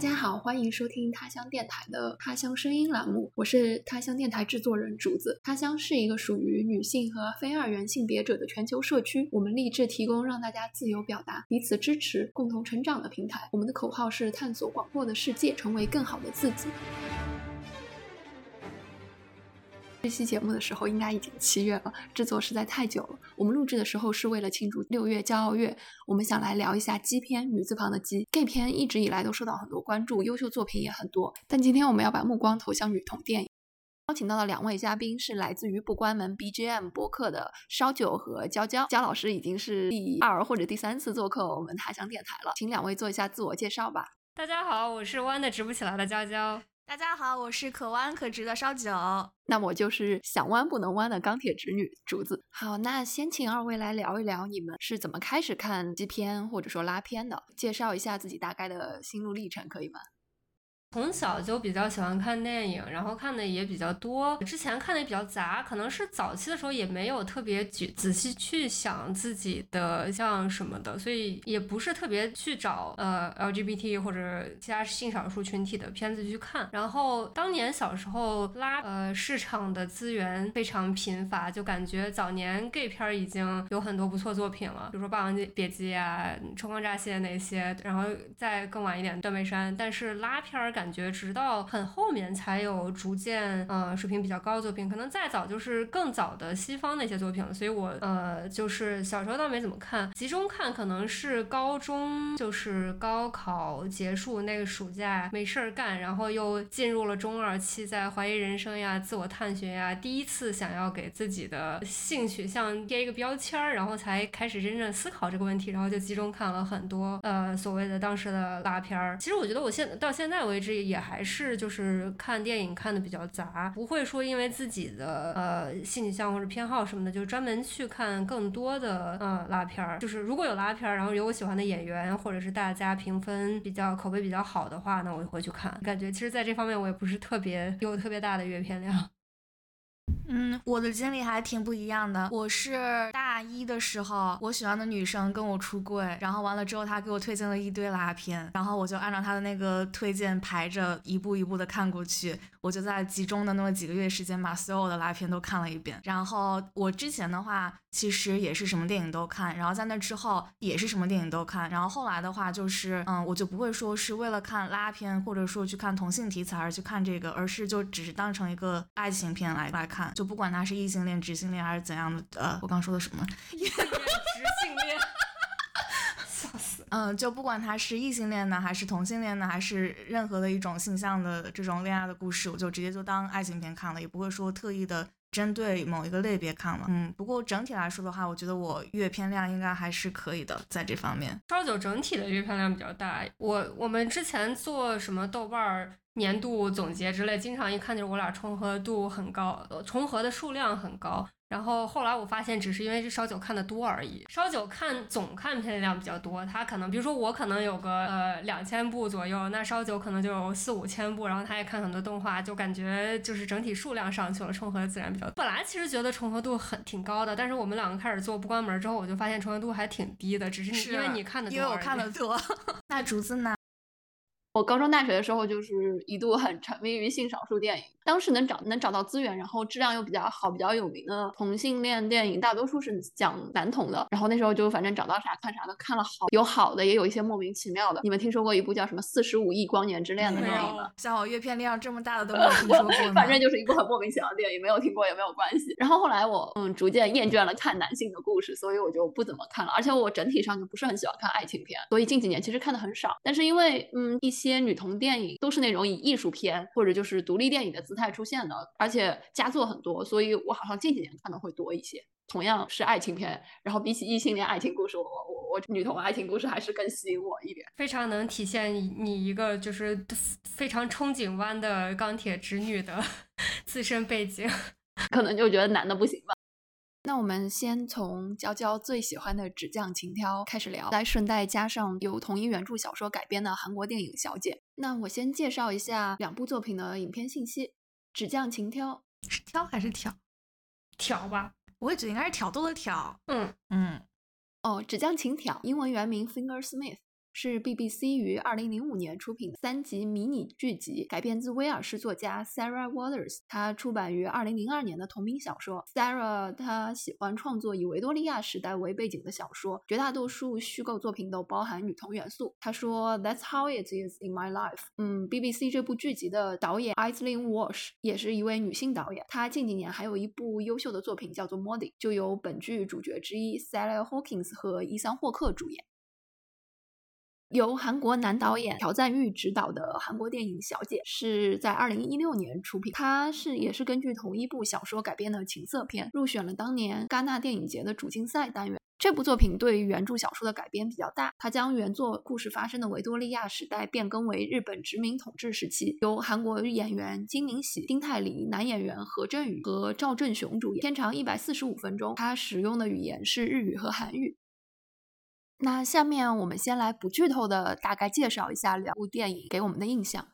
大家好，欢迎收听他乡电台的他乡声音栏目，我是他乡电台制作人竹子。他乡是一个属于女性和非二元性别者的全球社区，我们立志提供让大家自由表达、彼此支持、共同成长的平台。我们的口号是探索广阔的世界，成为更好的自己。这期节目的时候应该已经七月了，制作实在太久了。我们录制的时候是为了庆祝六月骄傲月，我们想来聊一下基片，女字旁的基。gay 片一直以来都受到很多关注，优秀作品也很多。但今天我们要把目光投向女同电影，邀请到的两位嘉宾是来自于不关门 BGM 播客的烧酒和娇娇。焦老师已经是第二或者第三次做客我们他乡电台了，请两位做一下自我介绍吧。大家好，我是弯的直不起来的娇娇。大家好，我是可弯可直的烧酒。那我就是想弯不能弯的钢铁直女竹子。好，那先请二位来聊一聊你们是怎么开始看基片或者说拉片的，介绍一下自己大概的心路历程，可以吗？从小就比较喜欢看电影，然后看的也比较多。之前看的也比较杂，可能是早期的时候也没有特别仔仔细去想自己的像什么的，所以也不是特别去找呃 LGBT 或者其他性少数群体的片子去看。然后当年小时候拉呃市场的资源非常贫乏，就感觉早年 gay 片已经有很多不错作品了，比如说《霸王别姬》啊、《春光乍泄》那些，然后再更晚一点《断背山》，但是拉片儿。感觉直到很后面才有逐渐呃水平比较高的作品，可能再早就是更早的西方那些作品了。所以我呃就是小时候倒没怎么看，集中看可能是高中就是高考结束那个暑假没事儿干，然后又进入了中二期，在怀疑人生呀、自我探寻呀，第一次想要给自己的性取向贴一个标签儿，然后才开始真正思考这个问题，然后就集中看了很多呃所谓的当时的拉片儿。其实我觉得我现到现在为止。也还是就是看电影看的比较杂，不会说因为自己的呃性取向或者偏好什么的，就专门去看更多的呃拉片儿。就是如果有拉片儿，然后有我喜欢的演员，或者是大家评分比较口碑比较好的话，那我就会去看。感觉其实在这方面我也不是特别有特别大的阅片量。嗯，我的经历还挺不一样的。我是大一的时候，我喜欢的女生跟我出柜，然后完了之后，她给我推荐了一堆拉片，然后我就按照她的那个推荐排着一步一步的看过去。我就在集中的那么几个月时间，把所有的拉片都看了一遍。然后我之前的话，其实也是什么电影都看，然后在那之后也是什么电影都看。然后后来的话，就是嗯，我就不会说是为了看拉片，或者说去看同性题材而去看这个，而是就只是当成一个爱情片来来看。就不管他是异性恋、直性恋还是怎样的，呃，我刚说的什么？异性恋、直性恋，笑死。嗯，就不管他是异性恋呢，还是同性恋呢，还是任何的一种性向的这种恋爱的故事，我就直接就当爱情片看了，也不会说特意的针对某一个类别看了。嗯，不过整体来说的话，我觉得我阅片量应该还是可以的，在这方面。烧酒整体的阅片量比较大，我我们之前做什么豆瓣儿。年度总结之类，经常一看就是我俩重合度很高，重合的数量很高。然后后来我发现，只是因为这烧酒看的多而已。烧酒看总看片量比较多，他可能比如说我可能有个呃两千部左右，那烧酒可能就有四五千部。然后他也看很多动画，就感觉就是整体数量上去了，重合自然比较。本来其实觉得重合度很挺高的，但是我们两个开始做不关门之后，我就发现重合度还挺低的，只是因为你看的多，因为我看的多。那竹子呢？我高中、大学的时候，就是一度很沉迷于性少数电影。当时能找能找到资源，然后质量又比较好、比较有名的同性恋电影，大多数是讲男同的。然后那时候就反正找到啥看啥的，看了好有好的，也有一些莫名其妙的。你们听说过一部叫什么《四十五亿光年之恋》的电影吗？像我阅片量这么大的都没有听说过。反正就是一部很莫名其妙的电影，没有听过也没有关系。然后后来我嗯逐渐厌倦了看男性的故事，所以我就不怎么看了。而且我整体上就不是很喜欢看爱情片，所以近几年其实看的很少。但是因为嗯一些女同电影都是那种以艺术片或者就是独立电影的姿态出现的。而且佳作很多，所以我好像近几年看的会多一些。同样是爱情片，然后比起异性恋爱情故事，我我我女同爱情故事还是更吸引我一点。非常能体现你一个就是非常憧憬湾的钢铁直女的 自身背景。可能就觉得男的不行吧。那我们先从娇娇最喜欢的《纸匠情挑》开始聊，再顺带加上由同一原著小说改编的韩国电影《小姐》。那我先介绍一下两部作品的影片信息。纸匠情挑是挑还是挑？挑吧，我也觉得应该是挑逗的挑。嗯嗯，哦，纸匠情挑，英文原名 Finger Smith，是 BBC 于2005年出品的三集迷你剧集，改编自威尔士作家 Sarah Waters 她出版于2002年的同名小说。Sarah 她喜欢创作以维多利亚时代为背景的小说，绝大多数虚构作品都包含女童元素。她说：“That's how it is in my life。”嗯，BBC 这部剧集的导演 Aislinn Walsh 也是一位女性导演，她近几年还有一部优秀的作品叫做《Modi》，就由本剧主角之一 Sally Hawkins 和伊桑霍克主演。由韩国男导演朴赞玉执导的韩国电影《小姐》是在二零一六年出品，它是也是根据同一部小说改编的情色片，入选了当年戛纳电影节的主竞赛单元。这部作品对原著小说的改编比较大，它将原作故事发生的维多利亚时代变更为日本殖民统治时期，由韩国演员金敏喜、丁泰梨、男演员何振宇和赵正雄主演，片长一百四十五分钟，它使用的语言是日语和韩语。那下面我们先来不剧透的大概介绍一下两部电影给我们的印象。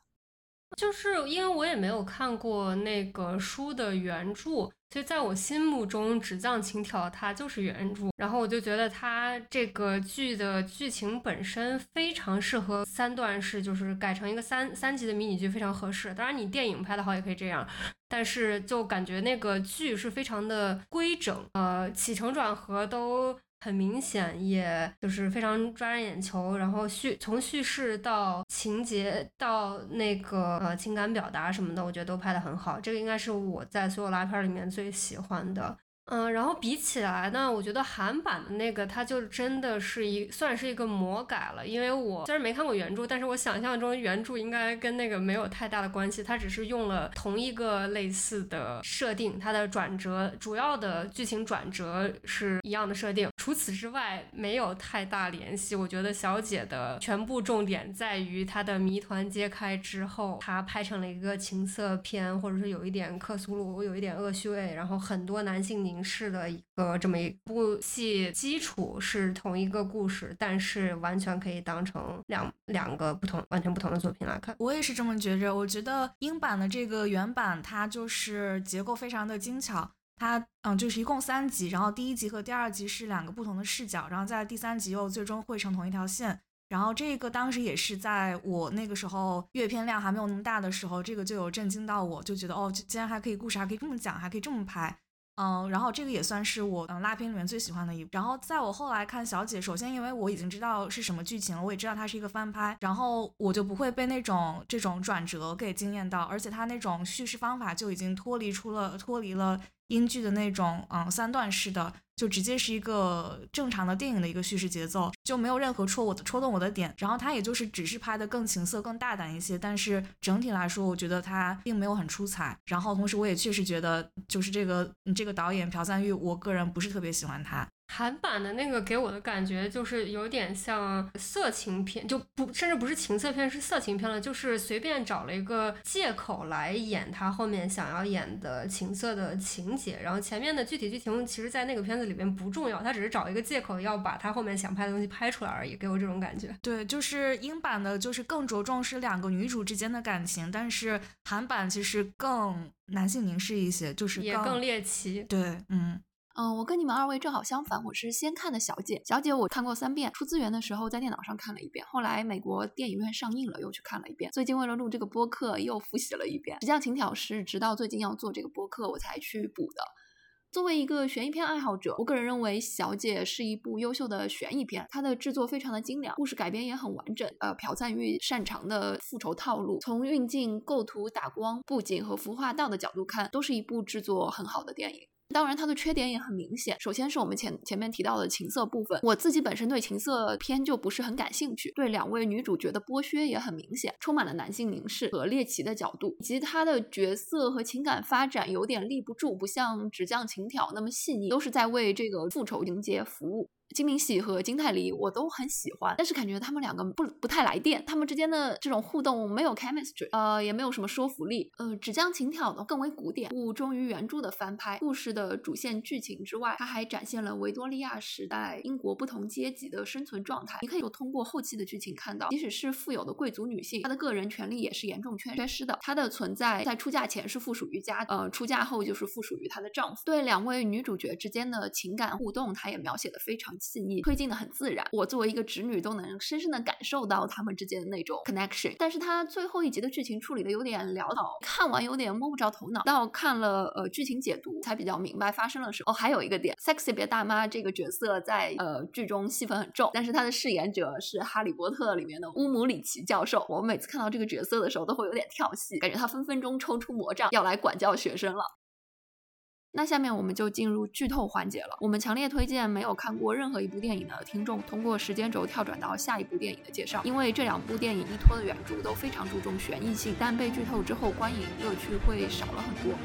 就是因为我也没有看过那个书的原著，所以在我心目中，《纸匠情条》它就是原著。然后我就觉得它这个剧的剧情本身非常适合三段式，就是改成一个三三集的迷你剧，非常合适。当然，你电影拍的好也可以这样，但是就感觉那个剧是非常的规整，呃，起承转合都。很明显，也就是非常抓人眼球，然后叙从叙事到情节到那个呃情感表达什么的，我觉得都拍得很好。这个应该是我在所有拉片里面最喜欢的。嗯，然后比起来呢，我觉得韩版的那个它就真的是一算是一个魔改了，因为我虽然没看过原著，但是我想象中原著应该跟那个没有太大的关系，它只是用了同一个类似的设定，它的转折主要的剧情转折是一样的设定，除此之外没有太大联系。我觉得小姐的全部重点在于她的谜团揭开之后，她拍成了一个情色片，或者是有一点克苏鲁，有一点恶趣味，然后很多男性凝。形式的一个这么一部戏，基础是同一个故事，但是完全可以当成两两个不同、完全不同的作品来看。我也是这么觉着。我觉得英版的这个原版，它就是结构非常的精巧。它嗯，就是一共三集，然后第一集和第二集是两个不同的视角，然后在第三集又最终汇成同一条线。然后这个当时也是在我那个时候阅片量还没有那么大的时候，这个就有震惊到我，就觉得哦，竟然还可以故事还可以这么讲，还可以这么拍。嗯，然后这个也算是我嗯拉片里面最喜欢的一部。然后在我后来看小姐，首先因为我已经知道是什么剧情了，我也知道它是一个翻拍，然后我就不会被那种这种转折给惊艳到，而且它那种叙事方法就已经脱离出了脱离了。英剧的那种，嗯，三段式的，就直接是一个正常的电影的一个叙事节奏，就没有任何戳我的戳动我的点。然后他也就是只是拍的更情色、更大胆一些，但是整体来说，我觉得他并没有很出彩。然后同时，我也确实觉得，就是这个这个导演朴赞玉，我个人不是特别喜欢他。韩版的那个给我的感觉就是有点像色情片，就不甚至不是情色片，是色情片了。就是随便找了一个借口来演他后面想要演的情色的情节，然后前面的具体剧情其实，在那个片子里面不重要，他只是找一个借口要把他后面想拍的东西拍出来而已，给我这种感觉。对，就是英版的，就是更着重是两个女主之间的感情，但是韩版其实更男性凝视一些，就是也更猎奇。对，嗯。嗯，我跟你们二位正好相反，我是先看的《小姐》。《小姐》我看过三遍，出资源的时候在电脑上看了一遍，后来美国电影院上映了又去看了一遍，最近为了录这个播客又复习了一遍。实际上，情挑是直到最近要做这个播客我才去补的。作为一个悬疑片爱好者，我个人认为《小姐》是一部优秀的悬疑片，它的制作非常的精良，故事改编也很完整。呃，朴赞玉擅长的复仇套路，从运镜、构图、打光、布景和服化道的角度看，都是一部制作很好的电影。当然，它的缺点也很明显。首先是我们前前面提到的情色部分，我自己本身对情色片就不是很感兴趣。对两位女主角的剥削也很明显，充满了男性凝视和猎奇的角度，以及她的角色和情感发展有点立不住，不像《纸匠情条》那么细腻，都是在为这个复仇情节服务。金敏喜和金泰梨我都很喜欢，但是感觉他们两个不不太来电，他们之间的这种互动没有 chemistry，呃，也没有什么说服力。呃，纸浆情挑呢更为古典，不忠于原著的翻拍。故事的主线剧情之外，它还展现了维多利亚时代英国不同阶级的生存状态。你可以通过后期的剧情看到，即使是富有的贵族女性，她的个人权利也是严重缺缺失的。她的存在在出嫁前是附属于家，呃，出嫁后就是附属于她的丈夫。对两位女主角之间的情感互动，她也描写的非常。细腻，推进的很自然。我作为一个直女都能深深的感受到他们之间的那种 connection。但是他最后一集的剧情处理的有点潦倒，看完有点摸不着头脑。到看了呃剧情解读才比较明白发生了什么。哦，还有一个点，sexy 别大妈这个角色在呃剧中戏份很重，但是他的饰演者是《哈利波特》里面的乌姆里奇教授。我每次看到这个角色的时候都会有点跳戏，感觉他分分钟抽出魔杖要来管教学生了。那下面我们就进入剧透环节了。我们强烈推荐没有看过任何一部电影的听众，通过时间轴跳转到下一部电影的介绍，因为这两部电影依托的原著都非常注重悬疑性，但被剧透之后观影乐趣会少了很多。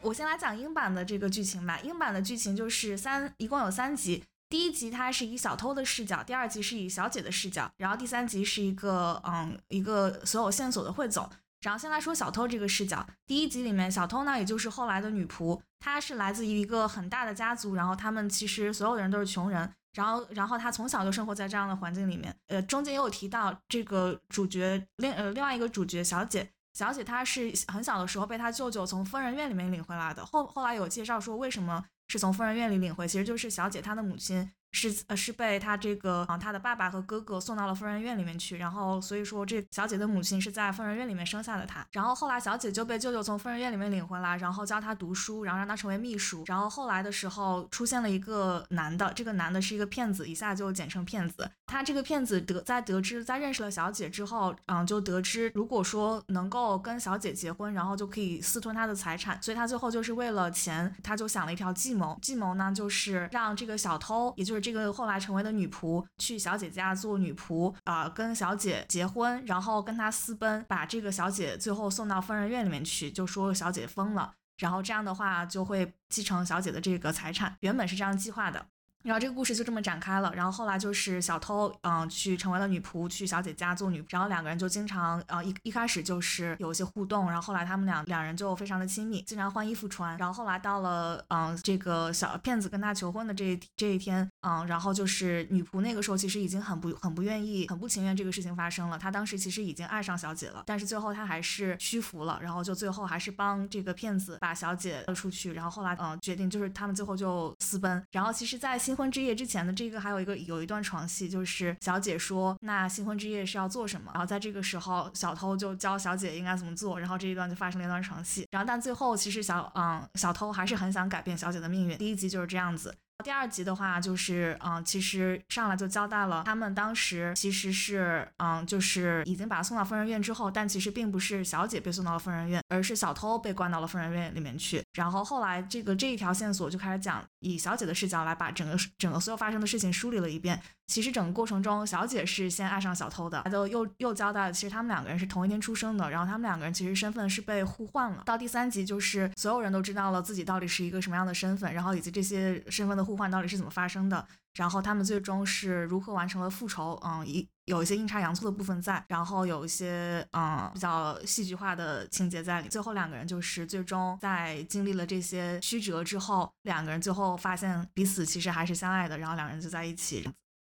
我先来讲英版的这个剧情吧。英版的剧情就是三，一共有三集。第一集它是以小偷的视角，第二集是以小姐的视角，然后第三集是一个嗯一个所有线索的汇总。然后先来说小偷这个视角，第一集里面小偷呢，也就是后来的女仆，她是来自于一个很大的家族，然后他们其实所有的人都是穷人，然后然后她从小就生活在这样的环境里面。呃，中间也有提到这个主角另呃另外一个主角小姐，小姐她是很小的时候被她舅舅从疯人院里面领回来的，后后来有介绍说为什么是从疯人院里领回，其实就是小姐她的母亲。是呃是被他这个啊他的爸爸和哥哥送到了疯人院里面去，然后所以说这小姐的母亲是在疯人院里面生下的她，然后后来小姐就被舅舅从疯人院里面领回来，然后教她读书，然后让她成为秘书，然后后来的时候出现了一个男的，这个男的是一个骗子，一下就简称骗子。他这个骗子得在得知在认识了小姐之后，嗯就得知如果说能够跟小姐结婚，然后就可以私吞她的财产，所以他最后就是为了钱，他就想了一条计谋，计谋呢就是让这个小偷，也就是。这个后来成为的女仆去小姐家做女仆啊，跟小姐结婚，然后跟她私奔，把这个小姐最后送到疯人院里面去，就说小姐疯了，然后这样的话就会继承小姐的这个财产，原本是这样计划的。然后这个故事就这么展开了。然后后来就是小偷，嗯，去成为了女仆，去小姐家做女仆。然后两个人就经常，呃，一一开始就是有一些互动。然后后来他们俩两人就非常的亲密，经常换衣服穿。然后后来到了，嗯，这个小骗子跟他求婚的这这一天，嗯，然后就是女仆那个时候其实已经很不很不愿意，很不情愿这个事情发生了。她当时其实已经爱上小姐了，但是最后她还是屈服了。然后就最后还是帮这个骗子把小姐勒出去。然后后来，嗯，决定就是他们最后就私奔。然后其实，在。新婚之夜之前的这个还有一个有一段床戏，就是小姐说那新婚之夜是要做什么，然后在这个时候小偷就教小姐应该怎么做，然后这一段就发生了一段床戏，然后但最后其实小嗯小偷还是很想改变小姐的命运，第一集就是这样子。第二集的话，就是嗯，其实上来就交代了，他们当时其实是嗯，就是已经把他送到疯人院之后，但其实并不是小姐被送到了疯人院，而是小偷被关到了疯人院里面去。然后后来这个这一条线索就开始讲，以小姐的视角来把整个整个所有发生的事情梳理了一遍。其实整个过程中，小姐是先爱上小偷的，就又又交代了，其实他们两个人是同一天出生的，然后他们两个人其实身份是被互换了。到第三集，就是所有人都知道了自己到底是一个什么样的身份，然后以及这些身份的互换到底是怎么发生的，然后他们最终是如何完成了复仇。嗯，一有一些阴差阳错的部分在，然后有一些嗯比较戏剧化的情节在里。最后两个人就是最终在经历了这些曲折之后，两个人最后发现彼此其实还是相爱的，然后两个人就在一起。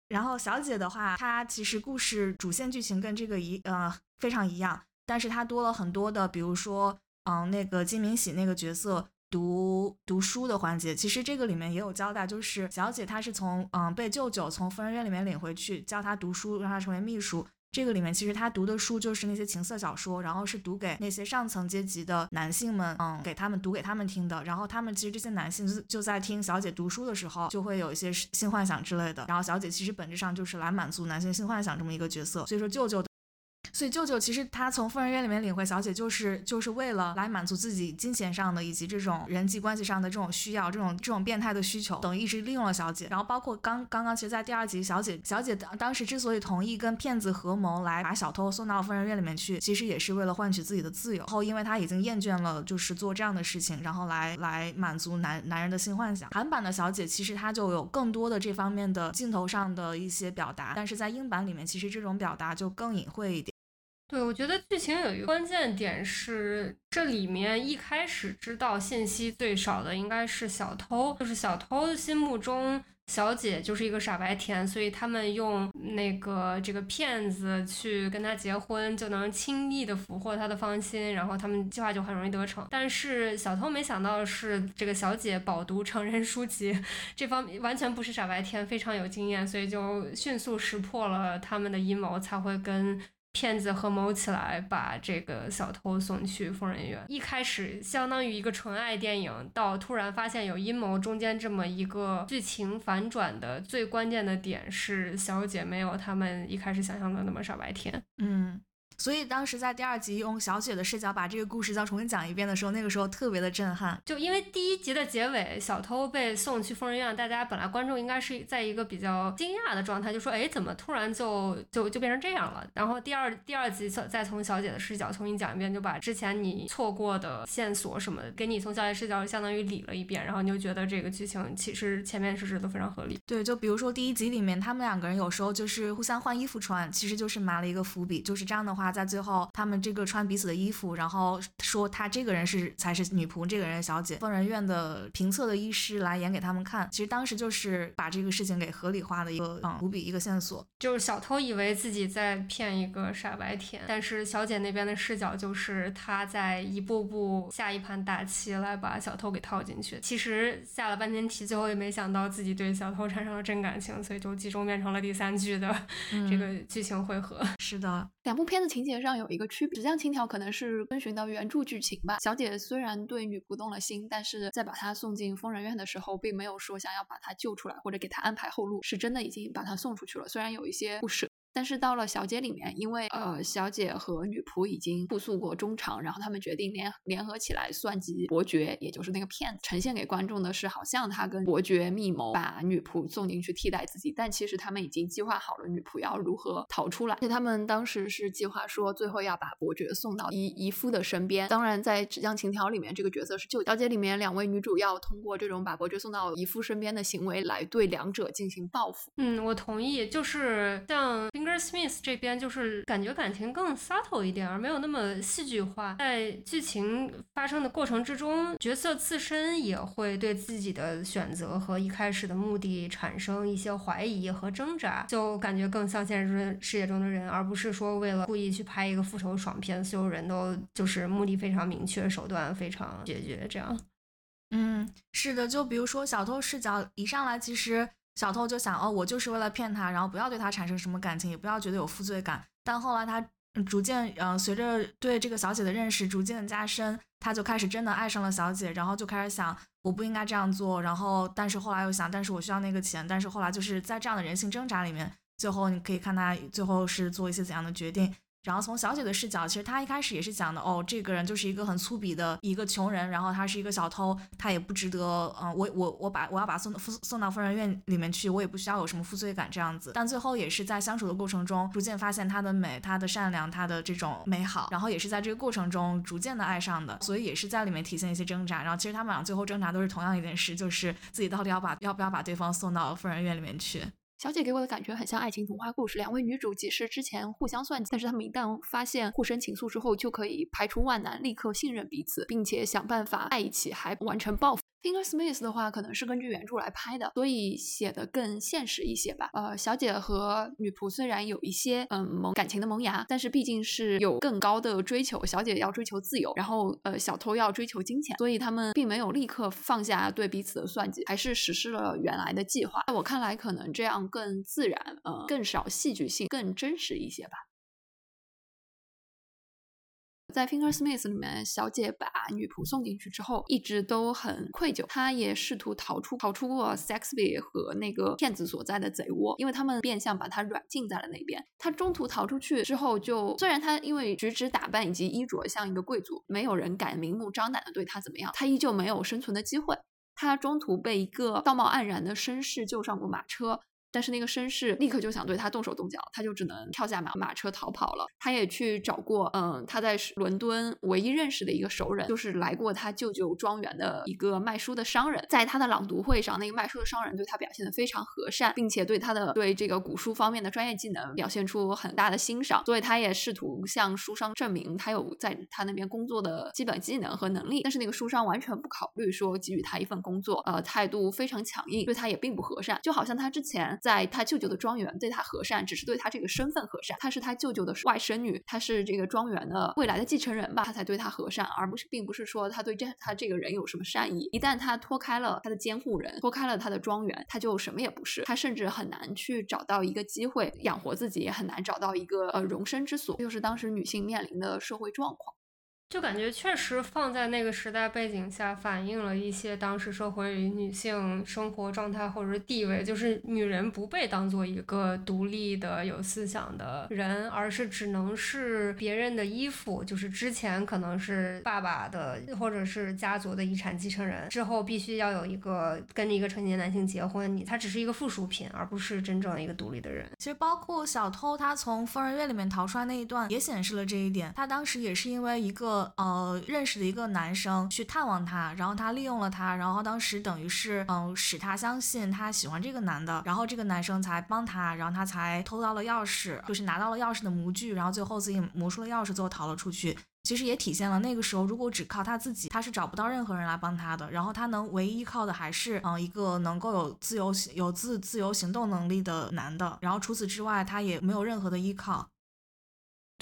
然后小姐的话，她其实故事主线剧情跟这个一呃非常一样，但是她多了很多的，比如说嗯那个金明喜那个角色读读书的环节，其实这个里面也有交代，就是小姐她是从嗯被舅舅从疯人院里面领回去教她读书，让她成为秘书。这个里面其实他读的书就是那些情色小说，然后是读给那些上层阶级的男性们，嗯，给他们读给他们听的。然后他们其实这些男性就就在听小姐读书的时候，就会有一些性幻想之类的。然后小姐其实本质上就是来满足男性性幻想这么一个角色。所以说舅舅。所以舅舅其实他从疯人院里面领回小姐，就是就是为了来满足自己金钱上的以及这种人际关系上的这种需要，这种这种变态的需求，等于一直利用了小姐。然后包括刚刚刚，其实，在第二集，小姐小姐当当时之所以同意跟骗子合谋来把小偷送到疯人院里面去，其实也是为了换取自己的自由。后因为她已经厌倦了就是做这样的事情，然后来来满足男男人的性幻想。韩版的小姐其实她就有更多的这方面的镜头上的一些表达，但是在英版里面，其实这种表达就更隐晦一点。对，我觉得剧情有一个关键点是，这里面一开始知道信息最少的应该是小偷，就是小偷心目中小姐就是一个傻白甜，所以他们用那个这个骗子去跟他结婚，就能轻易的俘获他的芳心，然后他们计划就很容易得逞。但是小偷没想到的是，这个小姐饱读成人书籍，这方面完全不是傻白甜，非常有经验，所以就迅速识破了他们的阴谋，才会跟。骗子合谋起来把这个小偷送去疯人院。一开始相当于一个纯爱电影，到突然发现有阴谋，中间这么一个剧情反转的最关键的点是，小姐没有他们一开始想象的那么傻白甜。嗯。所以当时在第二集用小雪的视角把这个故事再重新讲一遍的时候，那个时候特别的震撼。就因为第一集的结尾，小偷被送去疯人院，大家本来观众应该是在一个比较惊讶的状态，就说：“哎，怎么突然就就就变成这样了？”然后第二第二集再从小姐的视角重新讲一遍，就把之前你错过的线索什么，给你从小姐视角相当于理了一遍，然后你就觉得这个剧情其实前面设置都非常合理。对，就比如说第一集里面，他们两个人有时候就是互相换衣服穿，其实就是埋了一个伏笔，就是这样的话，在最后他们。这个穿彼此的衣服，然后说他这个人是才是女仆，这个人是小姐。疯人院的评测的医师来演给他们看，其实当时就是把这个事情给合理化的一个嗯伏笔一个线索。就是小偷以为自己在骗一个傻白甜，但是小姐那边的视角就是他在一步步下一盘大棋来把小偷给套进去。其实下了半天棋，最后也没想到自己对小偷产生了真感情，所以就集中变成了第三句的这个剧情汇合。是的，两部片子情节上有一个区别。纸浆情条可能是遵循的原著剧情吧。小姐虽然对女仆动了心，但是在把她送进疯人院的时候，并没有说想要把她救出来或者给她安排后路，是真的已经把她送出去了。虽然有一些不舍。但是到了小姐里面，因为呃小姐和女仆已经互诉过衷肠，然后他们决定联联合起来算计伯爵，也就是那个骗子。呈现给观众的是，好像他跟伯爵密谋把女仆送进去替代自己，但其实他们已经计划好了女仆要如何逃出来。而且他们当时是计划说，最后要把伯爵送到姨姨夫的身边。当然，在《纸浆情条》里面，这个角色是救小姐里面两位女主要通过这种把伯爵送到姨夫身边的行为来对两者进行报复。嗯，我同意，就是像。Finger Smith 这边就是感觉感情更 subtle 一点，而没有那么戏剧化。在剧情发生的过程之中，角色自身也会对自己的选择和一开始的目的产生一些怀疑和挣扎，就感觉更像现实世界中的人，而不是说为了故意去拍一个复仇爽片，所有人都就是目的非常明确，手段非常决绝这样。嗯，是的，就比如说小偷视角一上来，其实。小偷就想哦，我就是为了骗他，然后不要对他产生什么感情，也不要觉得有负罪感。但后来他逐渐，呃，随着对这个小姐的认识逐渐的加深，他就开始真的爱上了小姐，然后就开始想，我不应该这样做。然后，但是后来又想，但是我需要那个钱。但是后来就是在这样的人性挣扎里面，最后你可以看他最后是做一些怎样的决定。然后从小姐的视角，其实她一开始也是讲的，哦，这个人就是一个很粗鄙的一个穷人，然后他是一个小偷，他也不值得，嗯，我我我把我要把送送送到疯人院里面去，我也不需要有什么负罪感这样子。但最后也是在相处的过程中，逐渐发现她的美，她的善良，她的这种美好，然后也是在这个过程中逐渐的爱上的，所以也是在里面体现一些挣扎。然后其实他们俩最后挣扎都是同样一件事，就是自己到底要把要不要把对方送到疯人院里面去。小姐给我的感觉很像爱情童话故事，两位女主即使之前互相算计，但是她们一旦发现互生情愫之后，就可以排除万难，立刻信任彼此，并且想办法在一起，还完成报复。Finger Smith 的话，可能是根据原著来拍的，所以写的更现实一些吧。呃，小姐和女仆虽然有一些嗯萌感情的萌芽，但是毕竟是有更高的追求。小姐要追求自由，然后呃小偷要追求金钱，所以他们并没有立刻放下对彼此的算计，还是实施了原来的计划。在我看来，可能这样更自然，呃，更少戏剧性，更真实一些吧。在 Finger Smith 里面，小姐把女仆送进去之后，一直都很愧疚。她也试图逃出，逃出过 Sexby 和那个骗子所在的贼窝，因为他们变相把她软禁在了那边。她中途逃出去之后，就虽然她因为举止打扮以及衣着像一个贵族，没有人敢明目张胆的对她怎么样，她依旧没有生存的机会。她中途被一个道貌岸然的绅士救上过马车。但是那个绅士立刻就想对他动手动脚，他就只能跳下马马车逃跑了。他也去找过，嗯，他在伦敦唯一认识的一个熟人，就是来过他舅舅庄园的一个卖书的商人。在他的朗读会上，那个卖书的商人对他表现的非常和善，并且对他的对这个古书方面的专业技能表现出很大的欣赏。所以他也试图向书商证明他有在他那边工作的基本技能和能力。但是那个书商完全不考虑说给予他一份工作，呃，态度非常强硬，对他也并不和善，就好像他之前在他舅舅的庄园对他和善，只是对他这个身份和善。他是他舅舅的外甥女，他是这个庄园的未来的继承人吧，他才对他和善，而不是并不是说他对这他这个人有什么善意。一旦他脱开了他的监护人，脱开了他的庄园，他就什么也不是。他甚至很难去找到一个机会养活自己，也很难找到一个呃容身之所，就是当时女性面临的社会状况。就感觉确实放在那个时代背景下，反映了一些当时社会女性生活状态或者是地位，就是女人不被当做一个独立的有思想的人，而是只能是别人的依附，就是之前可能是爸爸的或者是家族的遗产继承人，之后必须要有一个跟一个成年男性结婚，你他只是一个附属品，而不是真正一个独立的人。其实包括小偷他从疯人院里面逃出来那一段，也显示了这一点。他当时也是因为一个。呃，认识的一个男生去探望他，然后他利用了他，然后当时等于是嗯，使他相信他喜欢这个男的，然后这个男生才帮他，然后他才偷到了钥匙，就是拿到了钥匙的模具，然后最后自己磨出了钥匙，最后逃了出去。其实也体现了那个时候，如果只靠他自己，他是找不到任何人来帮他的。然后他能唯一依靠的还是嗯一个能够有自由有自自由行动能力的男的。然后除此之外，他也没有任何的依靠。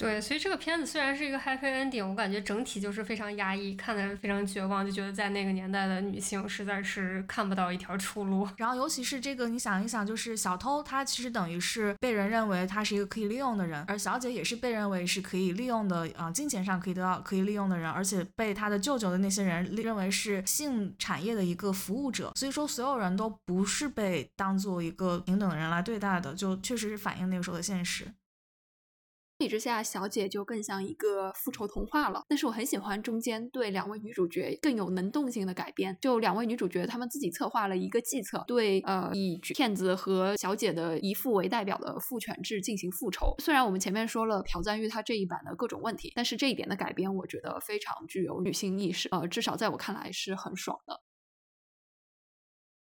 对，所以这个片子虽然是一个 happy ending，我感觉整体就是非常压抑，看的人非常绝望，就觉得在那个年代的女性实在是看不到一条出路。然后尤其是这个，你想一想，就是小偷他其实等于是被人认为他是一个可以利用的人，而小姐也是被认为是可以利用的，啊，金钱上可以得到可以利用的人，而且被他的舅舅的那些人认为是性产业的一个服务者。所以说，所有人都不是被当做一个平等的人来对待的，就确实是反映那个时候的现实。比之下，小姐就更像一个复仇童话了。但是我很喜欢中间对两位女主角更有能动性的改编。就两位女主角，她们自己策划了一个计策，对呃以骗子和小姐的姨父为代表的父权制进行复仇。虽然我们前面说了朴赞玉她这一版的各种问题，但是这一点的改编，我觉得非常具有女性意识。呃，至少在我看来是很爽的。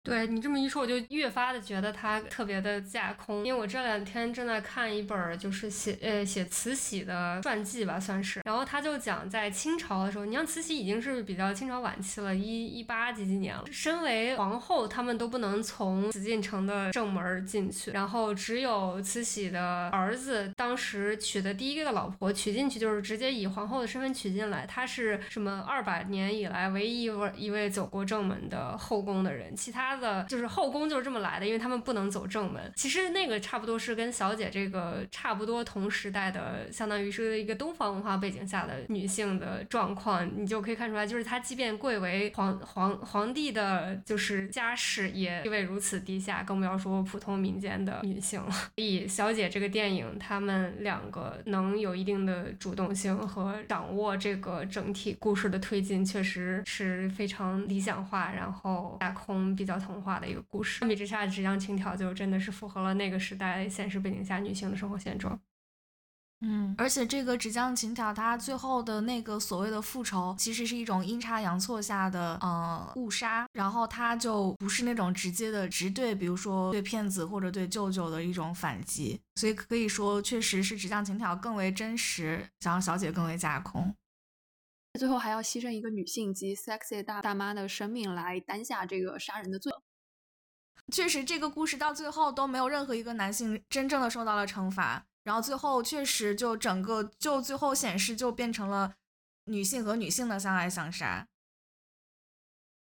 对你这么一说，我就越发的觉得它特别的架空。因为我这两天正在看一本就是写呃写慈禧的传记吧，算是。然后他就讲在清朝的时候，你像慈禧已经是比较清朝晚期了，一一八几几年了。身为皇后，他们都不能从紫禁城的正门进去，然后只有慈禧的儿子当时娶的第一个老婆娶进去，就是直接以皇后的身份娶进来。他是什么二百年以来唯一一位一位走过正门的后宫的人，其他。的就是后宫就是这么来的，因为他们不能走正门。其实那个差不多是跟小姐这个差不多同时代的，相当于是一个东方文化背景下的女性的状况，你就可以看出来，就是她即便贵为皇皇皇帝的，就是家世也地位如此低下，更不要说普通民间的女性了。所 以小姐这个电影，他们两个能有一定的主动性和掌握这个整体故事的推进，确实是非常理想化，然后架空比较。童话的一个故事，相比之下，《纸浆情调》就真的是符合了那个时代现实背景下女性的生活现状。嗯，而且这个《纸浆情调》它最后的那个所谓的复仇，其实是一种阴差阳错下的呃误杀，然后它就不是那种直接的直对，比如说对骗子或者对舅舅的一种反击，所以可以说确实是《纸浆情调》更为真实，然后小姐更为架空。最后还要牺牲一个女性及 sexy 大大妈的生命来担下这个杀人的罪。确实，这个故事到最后都没有任何一个男性真正的受到了惩罚。然后最后确实就整个就最后显示就变成了女性和女性的相爱相杀。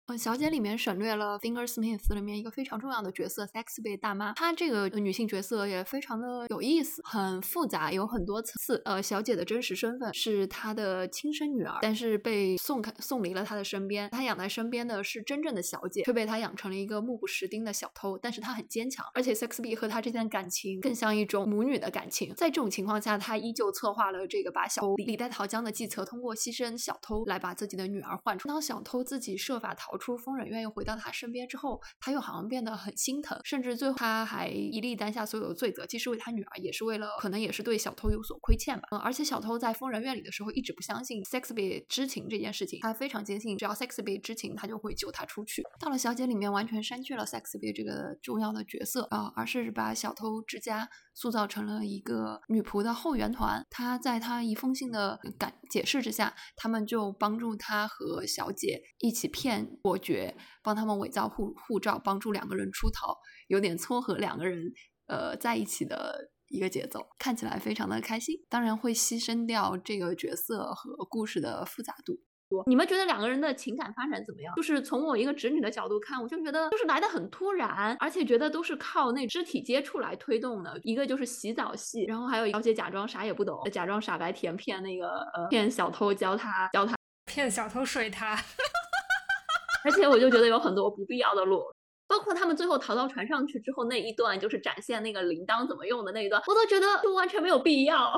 呃，小姐里面省略了 Finger Smith 里面一个非常重要的角色 Sexy 大妈，她这个女性角色也非常的有意思，很复杂，有很多层次。呃，小姐的真实身份是她的亲生女儿，但是被送开送离了她的身边。她养在身边的是真正的小姐，却被她养成了一个目不识丁的小偷。但是她很坚强，而且 Sexy 和她之间的感情更像一种母女的感情。在这种情况下，她依旧策划了这个把小偷李代桃僵的计策，通过牺牲小偷来把自己的女儿换出。当小偷自己设法逃。出疯人院，又回到他身边之后，他又好像变得很心疼，甚至最后他还一力担下所有的罪责，既是为他女儿，也是为了可能也是对小偷有所亏欠吧。嗯，而且小偷在疯人院里的时候一直不相信 Sexby 知情这件事情，他非常坚信只要 Sexby 知情，他就会救他出去。到了小姐里面，完全删去了 Sexby 这个重要的角色啊，而是把小偷之家塑造成了一个女仆的后援团。他在他一封信的感解释之下，他们就帮助他和小姐一起骗伯爵，帮他们伪造护护照，帮助两个人出逃，有点撮合两个人呃在一起的一个节奏，看起来非常的开心。当然会牺牲掉这个角色和故事的复杂度。你们觉得两个人的情感发展怎么样？就是从我一个侄女的角度看，我就觉得就是来的很突然，而且觉得都是靠那肢体接触来推动的。一个就是洗澡戏，然后还有小姐假装啥也不懂，假装傻白甜骗那个呃骗小偷教他教他骗小偷睡他，而且我就觉得有很多不必要的裸。包括他们最后逃到船上去之后那一段，就是展现那个铃铛怎么用的那一段，我都觉得就完全没有必要。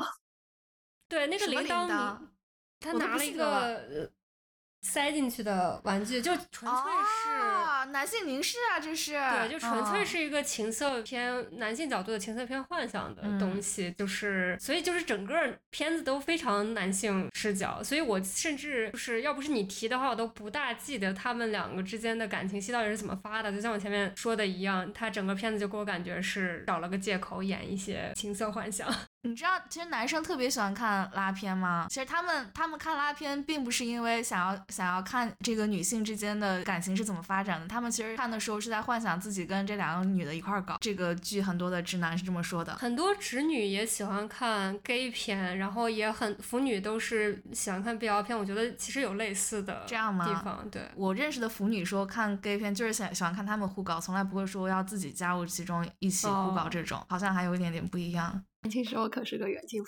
对，那个铃铛，他拿了一个。塞进去的玩具就纯粹是男性凝视啊，这是对，就纯粹是一个情色片男性角度的情色片幻想的东西，就是所以就是整个片子都非常男性视角，所以我甚至就是要不是你提的话，我都不大记得他们两个之间的感情戏到底是怎么发的。就像我前面说的一样，他整个片子就给我感觉是找了个借口演一些情色幻想。你知道，其实男生特别喜欢看拉片吗？其实他们他们看拉片，并不是因为想要想要看这个女性之间的感情是怎么发展的，他们其实看的时候是在幻想自己跟这两个女的一块儿搞。这个剧很多的直男是这么说的，很多直女也喜欢看 gay 片，然后也很腐女都是喜欢看 BL 片。我觉得其实有类似的这样吗？地方对我认识的腐女说看 gay 片就是想喜欢看他们互搞，从来不会说要自己加入其中一起互搞这种，好像还有一点点不一样。年轻时候可是个远近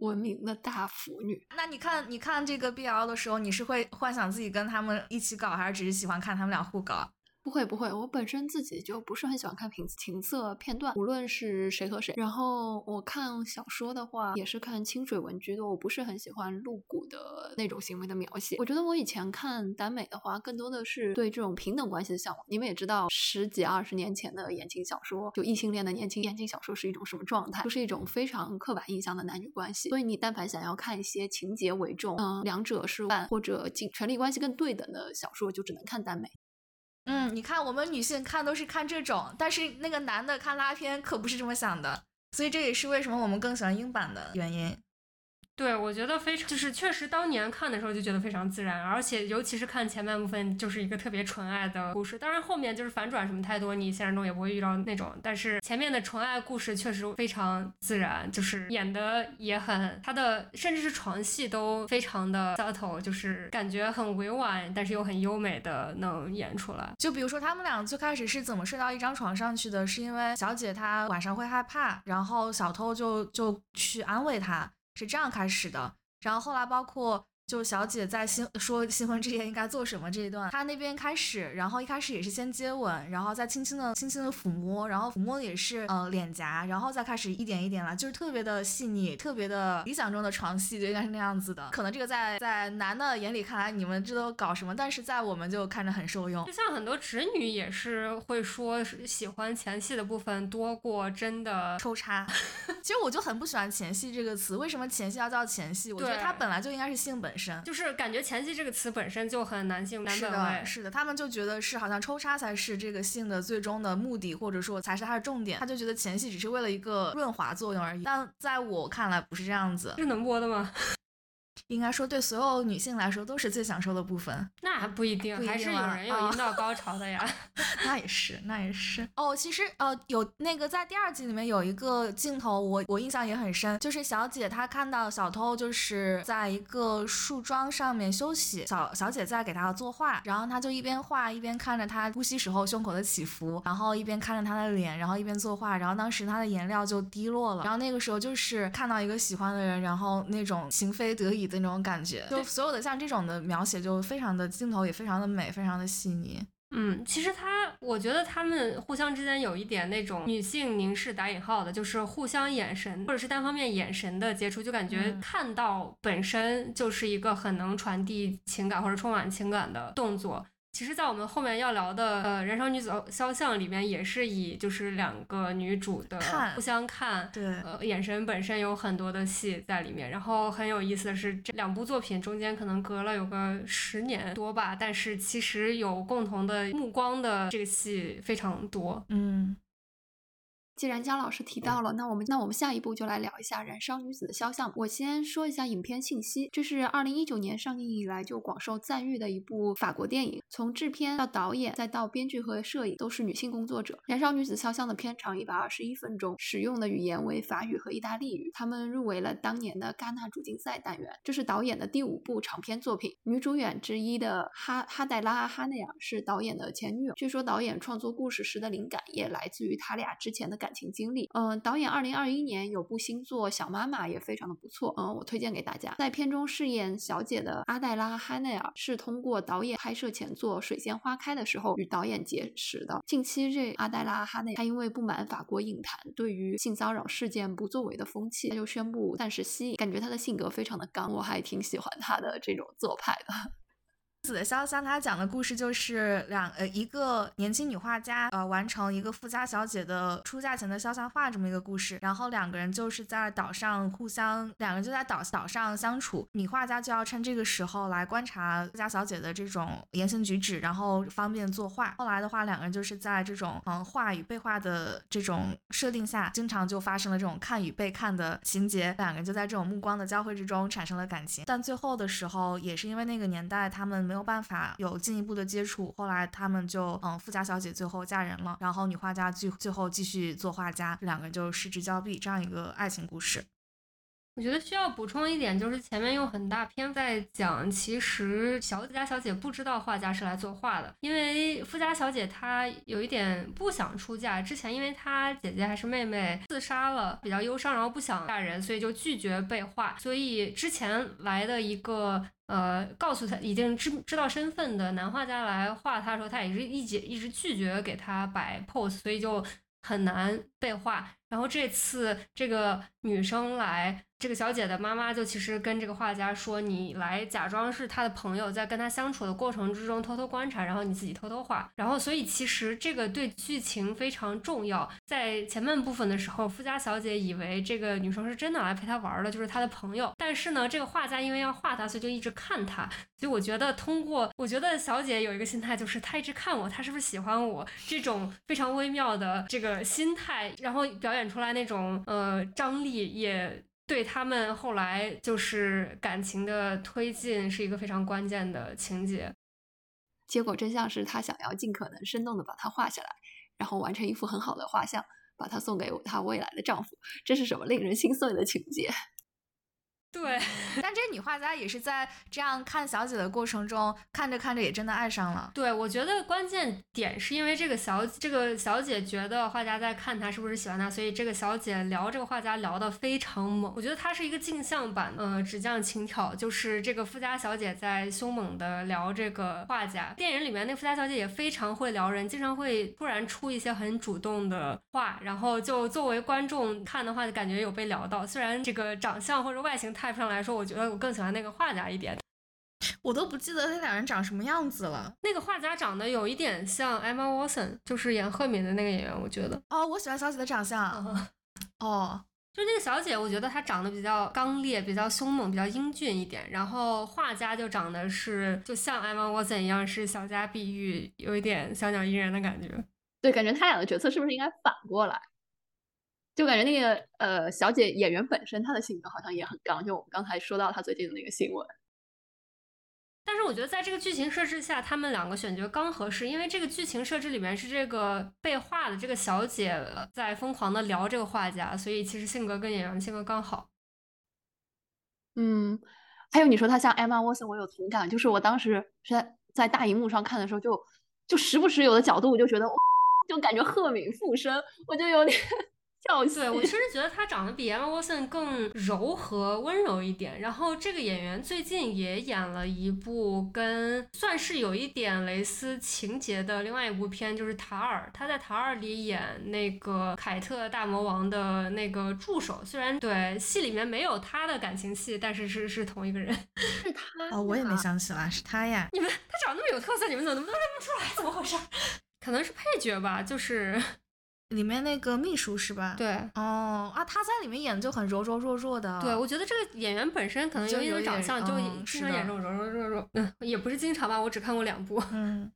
闻名的大腐女。那你看，你看这个 BL 的时候，你是会幻想自己跟他们一起搞，还是只是喜欢看他们俩互搞？不会不会，我本身自己就不是很喜欢看情情色片段，无论是谁和谁。然后我看小说的话，也是看清水文居多，我不是很喜欢露骨的那种行为的描写。我觉得我以前看耽美的话，更多的是对这种平等关系的向往。你们也知道，十几二十年前的言情小说，就异性恋的年轻言情小说是一种什么状态？就是一种非常刻板印象的男女关系。所以你但凡想要看一些情节为重，嗯，两者是或者权权力关系更对等的小说，就只能看耽美。嗯，你看我们女性看都是看这种，但是那个男的看拉片可不是这么想的，所以这也是为什么我们更喜欢英版的原因。对，我觉得非常就是确实当年看的时候就觉得非常自然，而且尤其是看前半部分就是一个特别纯爱的故事。当然后面就是反转什么太多，你现实中也不会遇到那种。但是前面的纯爱故事确实非常自然，就是演的也很，他的甚至是床戏都非常的 subtle，就是感觉很委婉，但是又很优美的能演出来。就比如说他们俩最开始是怎么睡到一张床上去的，是因为小姐她晚上会害怕，然后小偷就就去安慰她。是这样开始的，然后后来包括。就小姐在新说新婚之夜应该做什么这一段，她那边开始，然后一开始也是先接吻，然后再轻轻的、轻轻的抚摸，然后抚摸的也是呃脸颊，然后再开始一点一点来，就是特别的细腻，特别的理想中的床戏就应该是那样子的。可能这个在在男的眼里看来，你们这都搞什么？但是在我们就看着很受用。就像很多直女也是会说喜欢前戏的部分多过真的抽插。其实我就很不喜欢前戏这个词，为什么前戏要叫前戏？我觉得它本来就应该是性本。就是感觉前戏这个词本身就很男性男本位，是的，他们就觉得是好像抽插才是这个性的最终的目的，或者说才是它的重点，他就觉得前戏只是为了一个润滑作用而已。但在我看来不是这样子，是能播的吗？应该说，对所有女性来说都是最享受的部分。那还不一定，还是有人有阴道高潮的呀。那也是，那也是。哦，其实呃，有那个在第二集里面有一个镜头，我我印象也很深，就是小姐她看到小偷就是在一个树桩上面休息，小小姐在给他作画，然后她就一边画一边看着他呼吸时候胸口的起伏，然后一边看着他的脸，然后一边作画，然后当时他的颜料就滴落了，然后那个时候就是看到一个喜欢的人，然后那种情非得已的。那种感觉，就所有的像这种的描写，就非常的镜头也非常的美，非常的细腻。嗯，其实他，我觉得他们互相之间有一点那种女性凝视打引号的，就是互相眼神或者是单方面眼神的接触，就感觉看到本身就是一个很能传递情感或者充满情感的动作。其实，在我们后面要聊的呃《燃烧女子肖像》里面，也是以就是两个女主的互相看，对，呃，眼神本身有很多的戏在里面。然后很有意思的是，这两部作品中间可能隔了有个十年多吧，但是其实有共同的目光的这个戏非常多，嗯。既然姜老师提到了，那我们那我们下一步就来聊一下《燃烧女子的肖像》。我先说一下影片信息，这是二零一九年上映以来就广受赞誉的一部法国电影，从制片到导演再到编剧和摄影都是女性工作者。《燃烧女子肖像》的片长一百二十一分钟，使用的语言为法语和意大利语。他们入围了当年的戛纳主竞赛单元。这是导演的第五部长片作品。女主演之一的哈哈黛拉·哈内尔是导演的前女友。据说导演创作故事时的灵感也来自于他俩之前的感。感情经历，嗯，导演二零二一年有部新作《小妈妈》也非常的不错，嗯，我推荐给大家。在片中饰演小姐的阿黛拉·哈内尔是通过导演拍摄前作《水仙花开》的时候与导演结识的。近期这阿黛拉·哈内，她因为不满法国影坛对于性骚扰事件不作为的风气，她就宣布暂时息影。感觉她的性格非常的刚，我还挺喜欢她的这种做派的。子的肖像，他讲的故事就是两呃一个年轻女画家呃完成一个富家小姐的出嫁前的肖像画这么一个故事，然后两个人就是在岛上互相，两个人就在岛岛上相处，女画家就要趁这个时候来观察富家小姐的这种言行举止，然后方便作画。后来的话，两个人就是在这种嗯画与被画的这种设定下，经常就发生了这种看与被看的情节，两个人就在这种目光的交汇之中产生了感情。但最后的时候，也是因为那个年代他们没有。没有办法有进一步的接触，后来他们就嗯，富家小姐最后嫁人了，然后女画家最最后继续做画家，两个人就失之交臂，这样一个爱情故事。我觉得需要补充一点，就是前面用很大篇在讲，其实小富家小姐不知道画家是来作画的，因为富家小姐她有一点不想出嫁，之前因为她姐姐还是妹妹自杀了，比较忧伤，然后不想嫁人，所以就拒绝被画，所以之前来的一个呃告诉他已经知知道身份的男画家来画他的时候，他也是一直一直拒绝给他摆 pose，所以就很难被画。然后这次这个女生来。这个小姐的妈妈就其实跟这个画家说：“你来假装是她的朋友，在跟她相处的过程之中偷偷观察，然后你自己偷偷画。然后，所以其实这个对剧情非常重要。在前半部分的时候，富家小姐以为这个女生是真的来陪她玩的，就是她的朋友。但是呢，这个画家因为要画她，所以就一直看她。所以我觉得，通过我觉得小姐有一个心态，就是她一直看我，她是不是喜欢我？这种非常微妙的这个心态，然后表演演出来那种呃张力也。”对他们后来就是感情的推进是一个非常关键的情节，结果真相是他想要尽可能生动的把它画下来，然后完成一幅很好的画像，把它送给他未来的丈夫。这是什么令人心碎的情节？对，但这女画家也是在这样看小姐的过程中，看着看着也真的爱上了。对，我觉得关键点是因为这个小这个小姐觉得画家在看她是不是喜欢她，所以这个小姐聊这个画家聊得非常猛。我觉得她是一个镜像版，呃，纸匠情挑，就是这个富家小姐在凶猛的聊这个画家。电影里面那富家小姐也非常会聊人，经常会突然出一些很主动的话，然后就作为观众看的话，就感觉有被聊到。虽然这个长相或者外形。太上来说，我觉得我更喜欢那个画家一点。我都不记得那两人长什么样子了。那个画家长得有一点像 Emma Watson，就是演赫敏的那个演员。我觉得哦，我喜欢小姐的长相。哦，就那个小姐，我觉得她长得比较刚烈，比较凶猛，比较英俊一点。然后画家就长得是就像 Emma Watson 一样，是小家碧玉，有一点小鸟依人的感觉。对，感觉他俩的角色是不是应该反过来？就感觉那个呃小姐演员本身她的性格好像也很刚，就我们刚才说到她最近的那个新闻。但是我觉得在这个剧情设置下，他们两个选角刚合适，因为这个剧情设置里面是这个被画的这个小姐在疯狂的聊这个画家，所以其实性格跟演员性格刚好。嗯，还有你说她像 Emma Watson，我有同感，就是我当时是在在大荧幕上看的时候，就就时不时有的角度，我就觉得就感觉赫敏附身，我就有点。对我其实 觉得他长得比 Emma Watson 更柔和温柔一点。然后这个演员最近也演了一部跟算是有一点蕾丝情节的另外一部片，就是《塔尔》。他在《塔尔》里演那个凯特大魔王的那个助手。虽然对戏里面没有他的感情戏，但是是是同一个人，是他哦，我也没想起来是他呀。你们他长得那么有特色，你们怎么都认不出来？怎么回事？可能是配角吧，就是里面那个秘书是吧？对，哦啊，他在里面演的就很柔柔弱弱的。对，我觉得这个演员本身可能因为长相就经常演这种柔柔弱弱，嗯，也不是经常吧，我只看过两部。嗯。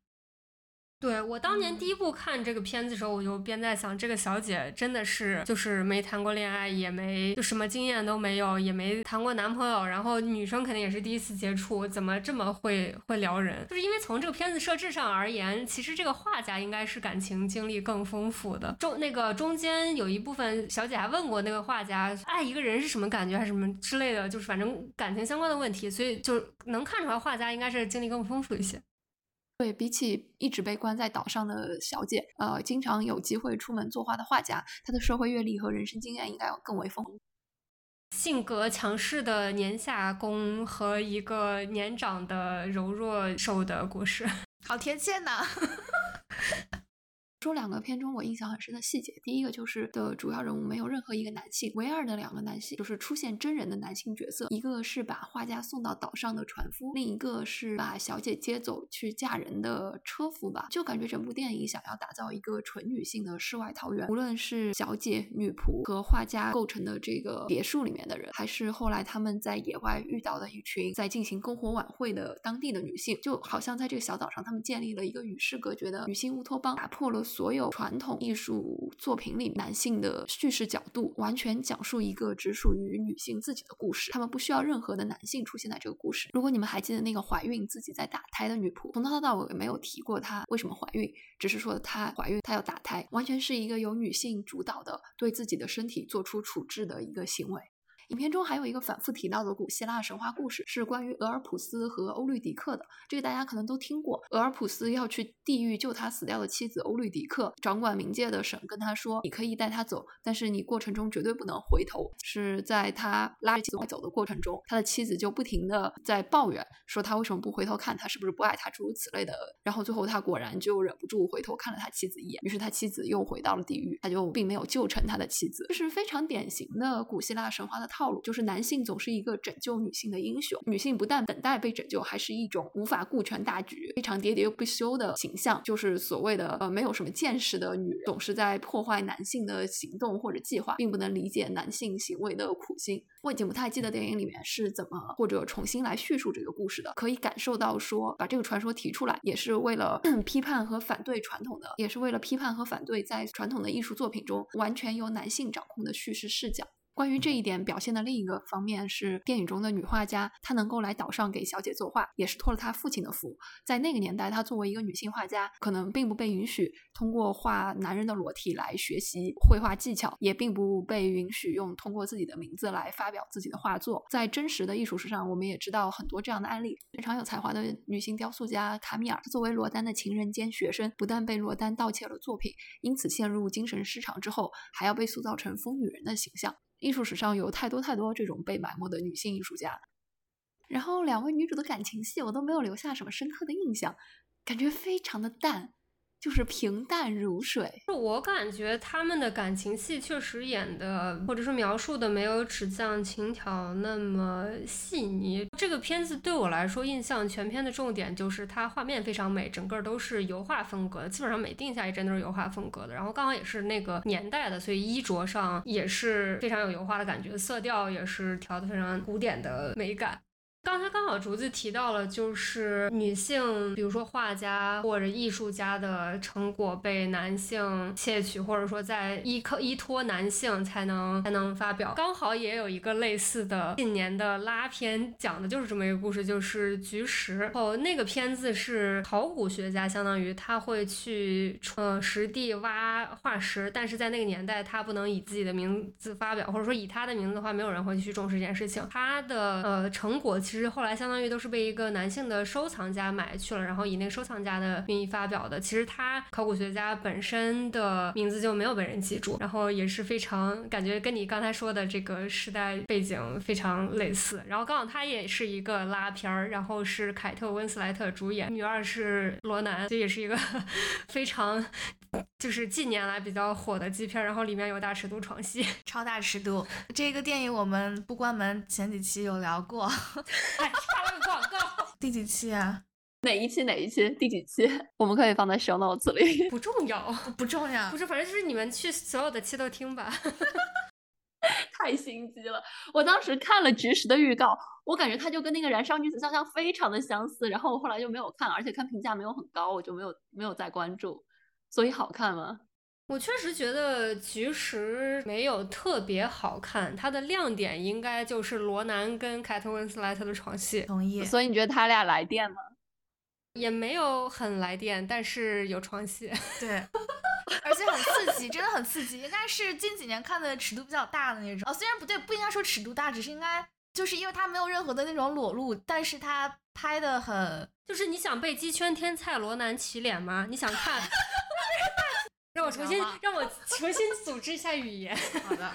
对我当年第一部看这个片子的时候，我就边在想，这个小姐真的是就是没谈过恋爱，也没就什么经验都没有，也没谈过男朋友，然后女生肯定也是第一次接触，怎么这么会会撩人？就是因为从这个片子设置上而言，其实这个画家应该是感情经历更丰富的。中那个中间有一部分小姐还问过那个画家，爱一个人是什么感觉，还是什么之类的，就是反正感情相关的问题，所以就能看出来画家应该是经历更丰富一些。对比起一直被关在岛上的小姐，呃，经常有机会出门作画的画家，她的社会阅历和人生经验应该要更为丰富。性格强势的年下攻和一个年长的柔弱瘦的故事，好贴切呢。说两个片中我印象很深的细节，第一个就是的主要人物没有任何一个男性，唯二的两个男性就是出现真人的男性角色，一个是把画家送到岛上的船夫，另一个是把小姐接走去嫁人的车夫吧。就感觉整部电影想要打造一个纯女性的世外桃源，无论是小姐、女仆和画家构成的这个别墅里面的人，还是后来他们在野外遇到的一群在进行篝火晚会的当地的女性，就好像在这个小岛上，他们建立了一个与世隔绝的女性乌托邦，打破了。所有传统艺术作品里男性的叙事角度，完全讲述一个只属于女性自己的故事，他们不需要任何的男性出现在这个故事。如果你们还记得那个怀孕自己在打胎的女仆，从头到尾没有提过她为什么怀孕，只是说她怀孕，她要打胎，完全是一个由女性主导的对自己的身体做出处置的一个行为。影片中还有一个反复提到的古希腊神话故事，是关于俄尔普斯和欧律狄克的。这个大家可能都听过。俄尔普斯要去地狱救他死掉的妻子欧律狄克，掌管冥界的神跟他说：“你可以带他走，但是你过程中绝对不能回头。”是在他拉着妻子走的过程中，他的妻子就不停的在抱怨，说他为什么不回头看他，是不是不爱他，诸如此类的。然后最后他果然就忍不住回头看了他妻子一眼，于是他妻子又回到了地狱，他就并没有救成他的妻子。这是非常典型的古希腊神话的套。套路就是男性总是一个拯救女性的英雄，女性不但等待被拯救，还是一种无法顾全大局、非常喋喋不休的形象，就是所谓的呃没有什么见识的女人，总是在破坏男性的行动或者计划，并不能理解男性行为的苦心。我已经不太记得电影里面是怎么或者重新来叙述这个故事的，可以感受到说把这个传说提出来，也是为了 批判和反对传统的，也是为了批判和反对在传统的艺术作品中完全由男性掌控的叙事视角。关于这一点表现的另一个方面是，电影中的女画家，她能够来岛上给小姐作画，也是托了她父亲的福。在那个年代，她作为一个女性画家，可能并不被允许通过画男人的裸体来学习绘画技巧，也并不被允许用通过自己的名字来发表自己的画作。在真实的艺术史上，我们也知道很多这样的案例。非常有才华的女性雕塑家卡米尔，作为罗丹的情人兼学生，不但被罗丹盗窃了作品，因此陷入精神失常之后，还要被塑造成疯女人的形象。艺术史上有太多太多这种被埋没的女性艺术家，然后两位女主的感情戏我都没有留下什么深刻的印象，感觉非常的淡。就是平淡如水。我感觉他们的感情戏确实演的，或者说描述的没有《纸匠情调》那么细腻。这个片子对我来说，印象全片的重点就是它画面非常美，整个都是油画风格，基本上每定下一帧都是油画风格的。然后刚好也是那个年代的，所以衣着上也是非常有油画的感觉，色调也是调的非常古典的美感。刚才刚好竹子提到了，就是女性，比如说画家或者艺术家的成果被男性窃取，或者说在依靠依托男性才能才能发表。刚好也有一个类似的近年的拉片，讲的就是这么一个故事，就是菊石。哦，那个片子是考古学家，相当于他会去呃实地挖化石，但是在那个年代他不能以自己的名字发表，或者说以他的名字的话，没有人会去重视这件事情。他的呃成果。其实后来相当于都是被一个男性的收藏家买去了，然后以那个收藏家的名义发表的。其实他考古学家本身的名字就没有被人记住，然后也是非常感觉跟你刚才说的这个时代背景非常类似。然后刚好他也是一个拉片儿，然后是凯特温斯莱特主演，女二是罗南，这也是一个 非常就是近年来比较火的基片儿。然后里面有大尺度床戏，超大尺度。这个电影我们不关门前几期有聊过，还 插了个广告，第几期啊？哪一期哪一期第几期？我们可以放在 show notes 里。不重要，不重要不。是，反正就是你们去所有的期都听吧。太心机了！我当时看了《菊石》的预告，我感觉它就跟那个《燃烧女子肖像》非常的相似，然后我后来就没有看，而且看评价没有很高，我就没有没有再关注。所以好看吗？我确实觉得《其实》没有特别好看，它的亮点应该就是罗南跟凯特温斯莱特的床戏，同意。所以你觉得他俩来电吗？也没有很来电，但是有床戏。对，而且很刺激，真的很刺激，应该是近几年看的尺度比较大的那种。哦，虽然不对，不应该说尺度大，只是应该就是因为它没有任何的那种裸露，但是它拍的很就是你想被鸡圈天菜罗南洗脸吗？你想看？让我重新让我重新组织一下语言。好的。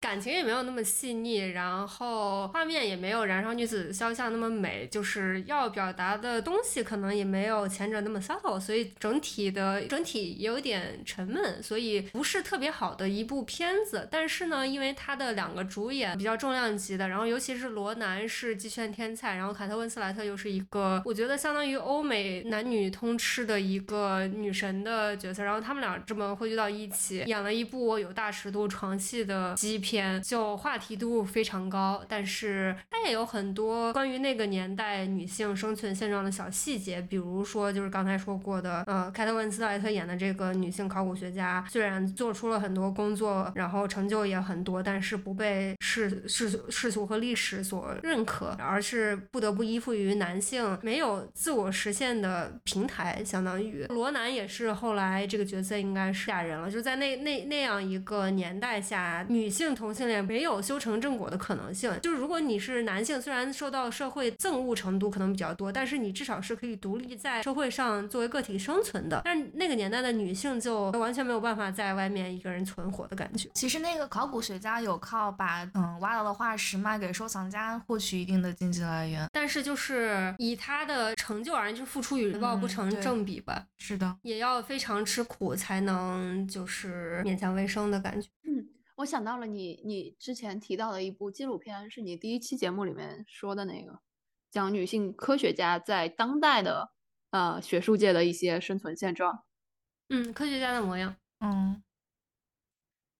感情也没有那么细腻，然后画面也没有《燃烧女子肖像》那么美，就是要表达的东西可能也没有前者那么 subtle，所以整体的整体有点沉闷，所以不是特别好的一部片子。但是呢，因为它的两个主演比较重量级的，然后尤其是罗南是鸡圈天菜，然后凯特温斯莱特又是一个我觉得相当于欧美男女通吃的一个女神的角色，然后他们俩这么汇聚到一起，演了一部有大尺度床戏的基片，就话题度非常高，但是它也有很多关于那个年代女性生存现状的小细节，比如说就是刚才说过的，呃，凯特温斯莱特演的这个女性考古学家，虽然做出了很多工作，然后成就也很多，但是不被世世俗世俗和历史所认可，而是不得不依附于男性，没有自我实现的平台，相当于。罗南也是后来这个角色应该是嫁人了，就在那那那样一个年代下，女性同性恋没有修成正果的可能性。就是如果你是男性，虽然受到社会憎恶程度可能比较多，但是你至少是可以独立在社会上作为个体生存的。但是那个年代的女性就完全没有办法在外面一个人存活的感觉。其实那个考古学家有靠把嗯挖到的化石卖给收藏家获取一定的经济来源。但是就是以他的成就而言，就是付出与回报不成正比吧，是的，也要非常吃苦才能就是勉强为生的感觉。嗯，我想到了你你之前提到的一部纪录片，是你第一期节目里面说的那个，讲女性科学家在当代的呃学术界的一些生存现状。嗯，科学家的模样。嗯，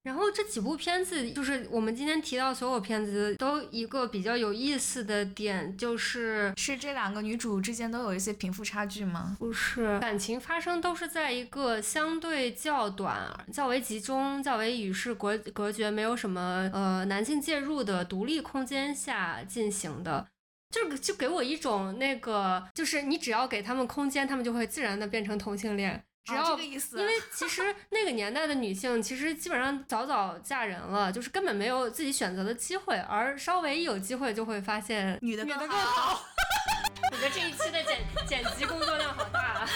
然后这几部片子，就是我们今天提到所有片子，都一个比较有意思的点，就是是这两个女主之间都有一些贫富差距吗？不是感情发生都是在一个相对较短、较为集中、较为与世隔隔绝，没有什么呃男性介入的独立空间下进行的。就就给我一种那个，就是你只要给他们空间，他们就会自然的变成同性恋。只哦要、这个意思因为其实 那个年代的女性，其实基本上早早嫁人了，就是根本没有自己选择的机会，而稍微一有机会就会发现女的更更好。我觉得这一期的剪剪辑工作量好大啊！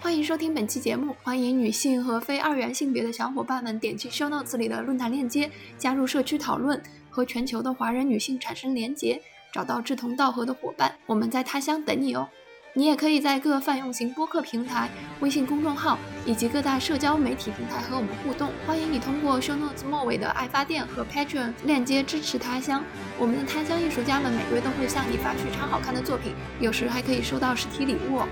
欢迎收听本期节目，欢迎女性和非二元性别的小伙伴们点击 show notes 里的论坛链接，加入社区讨论，和全球的华人女性产生连结，找到志同道合的伙伴。我们在他乡等你哦。你也可以在各泛用型播客平台、微信公众号以及各大社交媒体平台和我们互动。欢迎你通过 show notes 末尾的爱发电和 Patreon 链接支持他乡。我们的他乡艺术家们每个月都会向你发去超好看的作品，有时还可以收到实体礼物哦。